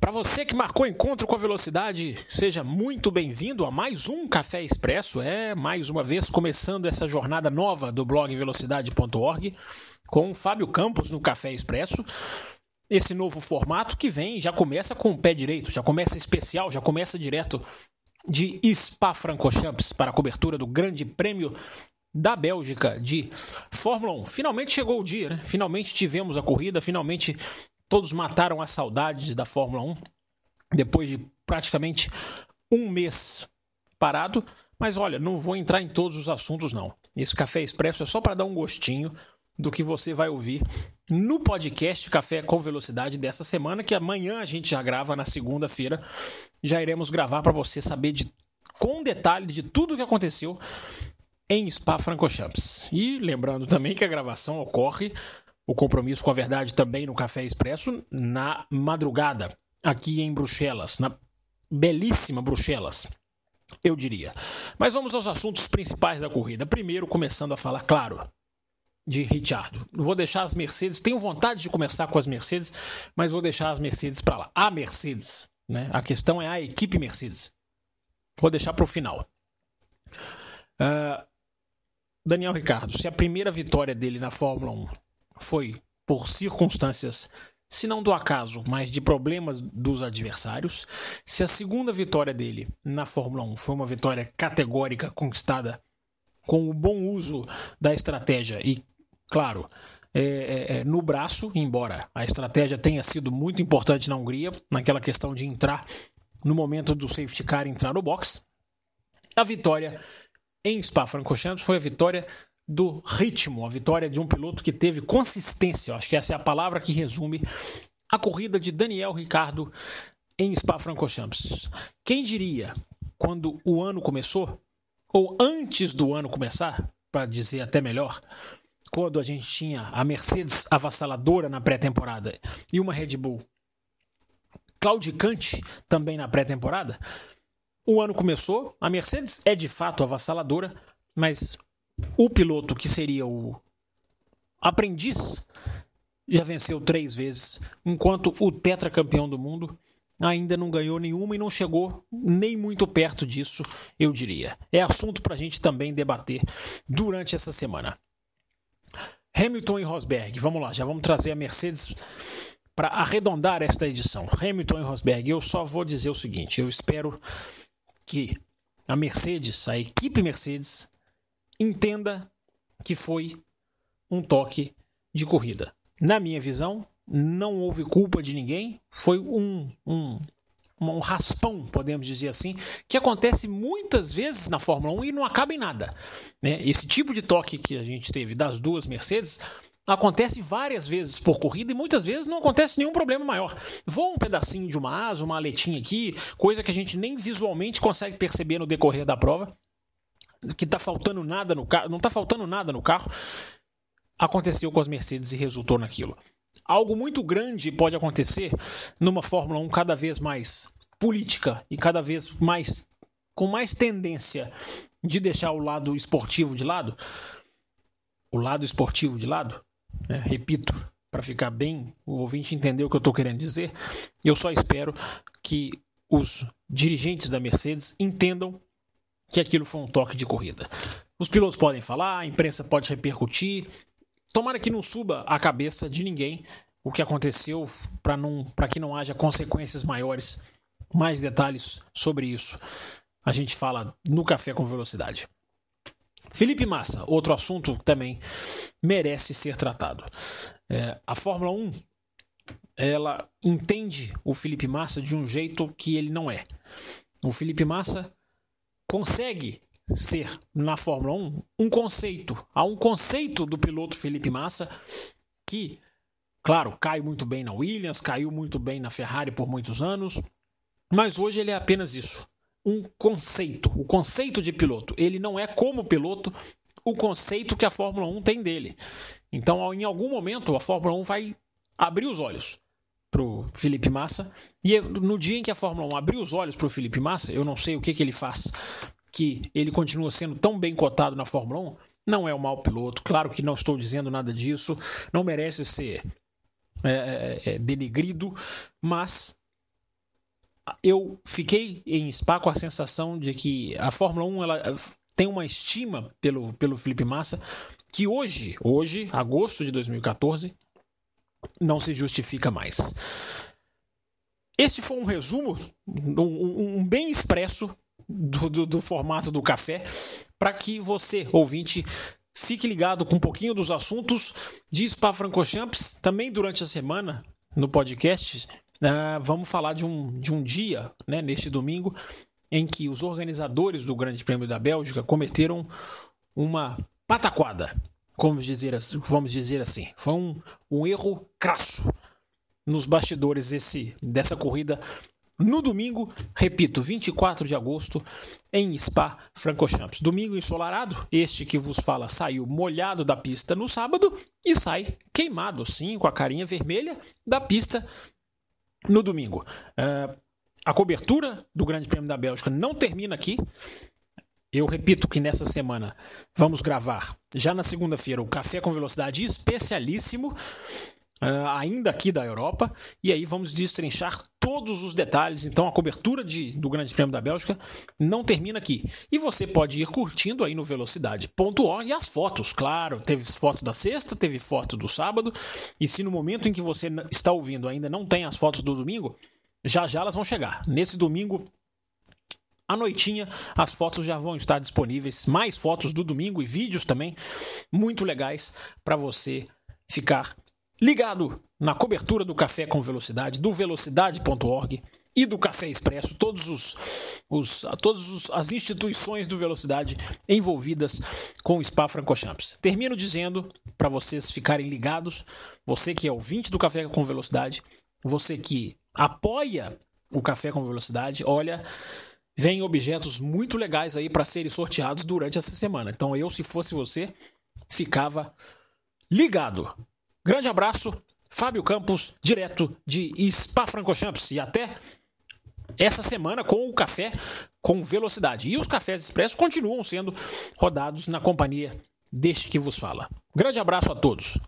Para você que marcou encontro com a velocidade, seja muito bem-vindo a mais um Café Expresso. É mais uma vez começando essa jornada nova do blog velocidade.org com Fábio Campos no Café Expresso. Esse novo formato que vem já começa com o pé direito, já começa especial, já começa direto de Spa-Francorchamps para a cobertura do Grande Prêmio da Bélgica de Fórmula 1. Finalmente chegou o dia, né? Finalmente tivemos a corrida, finalmente Todos mataram a saudade da Fórmula 1 depois de praticamente um mês parado. Mas olha, não vou entrar em todos os assuntos, não. Esse Café Expresso é só para dar um gostinho do que você vai ouvir no podcast Café com Velocidade dessa semana, que amanhã a gente já grava na segunda-feira. Já iremos gravar para você saber de, com detalhe de tudo o que aconteceu em Spa-Francorchamps. E lembrando também que a gravação ocorre o compromisso com a verdade também no Café Expresso na madrugada, aqui em Bruxelas, na belíssima Bruxelas, eu diria. Mas vamos aos assuntos principais da corrida. Primeiro, começando a falar, claro, de Richardo. Vou deixar as Mercedes, tenho vontade de começar com as Mercedes, mas vou deixar as Mercedes para lá. A Mercedes, né? A questão é a equipe Mercedes. Vou deixar para o final. Uh, Daniel Ricardo, se a primeira vitória dele na Fórmula 1 foi por circunstâncias, se não do acaso, mas de problemas dos adversários. Se a segunda vitória dele na Fórmula 1 foi uma vitória categórica conquistada com o bom uso da estratégia e, claro, é, é, é, no braço, embora a estratégia tenha sido muito importante na Hungria, naquela questão de entrar no momento do safety car entrar no box, a vitória em Spa-Francorchamps foi a vitória do ritmo, a vitória de um piloto que teve consistência. Acho que essa é a palavra que resume a corrida de Daniel Ricardo em Spa-Francorchamps. Quem diria, quando o ano começou, ou antes do ano começar, para dizer até melhor, quando a gente tinha a Mercedes avassaladora na pré-temporada e uma Red Bull claudicante também na pré-temporada, o ano começou, a Mercedes é de fato avassaladora, mas o piloto que seria o aprendiz já venceu três vezes, enquanto o tetracampeão do mundo ainda não ganhou nenhuma e não chegou nem muito perto disso, eu diria. É assunto para a gente também debater durante essa semana. Hamilton e Rosberg, vamos lá, já vamos trazer a Mercedes para arredondar esta edição. Hamilton e Rosberg, eu só vou dizer o seguinte: eu espero que a Mercedes, a equipe Mercedes, entenda que foi um toque de corrida. Na minha visão, não houve culpa de ninguém, foi um, um, um raspão, podemos dizer assim, que acontece muitas vezes na Fórmula 1 e não acaba em nada. Né? Esse tipo de toque que a gente teve das duas Mercedes acontece várias vezes por corrida e muitas vezes não acontece nenhum problema maior. Voa um pedacinho de uma asa, uma aletinha aqui, coisa que a gente nem visualmente consegue perceber no decorrer da prova que tá faltando nada no carro, não tá faltando nada no carro, aconteceu com as Mercedes e resultou naquilo. Algo muito grande pode acontecer numa Fórmula 1 cada vez mais política e cada vez mais com mais tendência de deixar o lado esportivo de lado. O lado esportivo de lado, né? repito, para ficar bem, o ouvinte entender o que eu estou querendo dizer. Eu só espero que os dirigentes da Mercedes entendam que aquilo foi um toque de corrida. Os pilotos podem falar, a imprensa pode repercutir. Tomara que não suba a cabeça de ninguém o que aconteceu para não, que não haja consequências maiores. Mais detalhes sobre isso a gente fala no Café com Velocidade. Felipe Massa, outro assunto que também merece ser tratado. É, a Fórmula 1 ela entende o Felipe Massa de um jeito que ele não é. O Felipe Massa consegue ser na Fórmula 1 um conceito. Há um conceito do piloto Felipe Massa que, claro, cai muito bem na Williams, caiu muito bem na Ferrari por muitos anos, mas hoje ele é apenas isso. Um conceito, o conceito de piloto. Ele não é como piloto o conceito que a Fórmula 1 tem dele. Então, em algum momento, a Fórmula 1 vai abrir os olhos pro Felipe Massa. E no dia em que a Fórmula 1 abriu os olhos pro Felipe Massa, eu não sei o que, que ele faz, que ele continua sendo tão bem cotado na Fórmula 1. Não é um mau piloto, claro que não estou dizendo nada disso, não merece ser é, é, é denegrido, mas eu fiquei em Spa com a sensação de que a Fórmula 1 ela tem uma estima pelo, pelo Felipe Massa que hoje, hoje, agosto de 2014, não se justifica mais. Este foi um resumo, um, um bem expresso do, do, do formato do café, para que você, ouvinte, fique ligado com um pouquinho dos assuntos de Spa-Francorchamps. Também durante a semana, no podcast, uh, vamos falar de um, de um dia, né, neste domingo, em que os organizadores do Grande Prêmio da Bélgica cometeram uma pataquada, vamos dizer, vamos dizer assim. Foi um, um erro crasso nos bastidores desse, dessa corrida no domingo, repito, 24 de agosto, em Spa Francorchamps. Domingo ensolarado, este que vos fala saiu molhado da pista no sábado e sai queimado, sim, com a carinha vermelha da pista no domingo. Uh, a cobertura do Grande Prêmio da Bélgica não termina aqui. Eu repito que nessa semana vamos gravar, já na segunda-feira, o Café com Velocidade especialíssimo Uh, ainda aqui da Europa, e aí vamos destrinchar todos os detalhes. Então, a cobertura de, do Grande Prêmio da Bélgica não termina aqui. E você pode ir curtindo aí no velocidade.org as fotos, claro. Teve foto da sexta, teve foto do sábado, e se no momento em que você está ouvindo ainda não tem as fotos do domingo, já já elas vão chegar. Nesse domingo, à noitinha, as fotos já vão estar disponíveis. Mais fotos do domingo e vídeos também, muito legais para você ficar ligado na cobertura do Café com Velocidade, do velocidade.org e do Café Expresso, todos os, os, todas as instituições do Velocidade envolvidas com o Spa Francochamps. Termino dizendo para vocês ficarem ligados, você que é ouvinte do Café com Velocidade, você que apoia o Café com Velocidade, olha, vem objetos muito legais aí para serem sorteados durante essa semana. Então eu, se fosse você, ficava ligado. Grande abraço, Fábio Campos, direto de Spa-Francorchamps. E até essa semana com o café com velocidade. E os cafés expressos continuam sendo rodados na companhia deste que vos fala. Grande abraço a todos.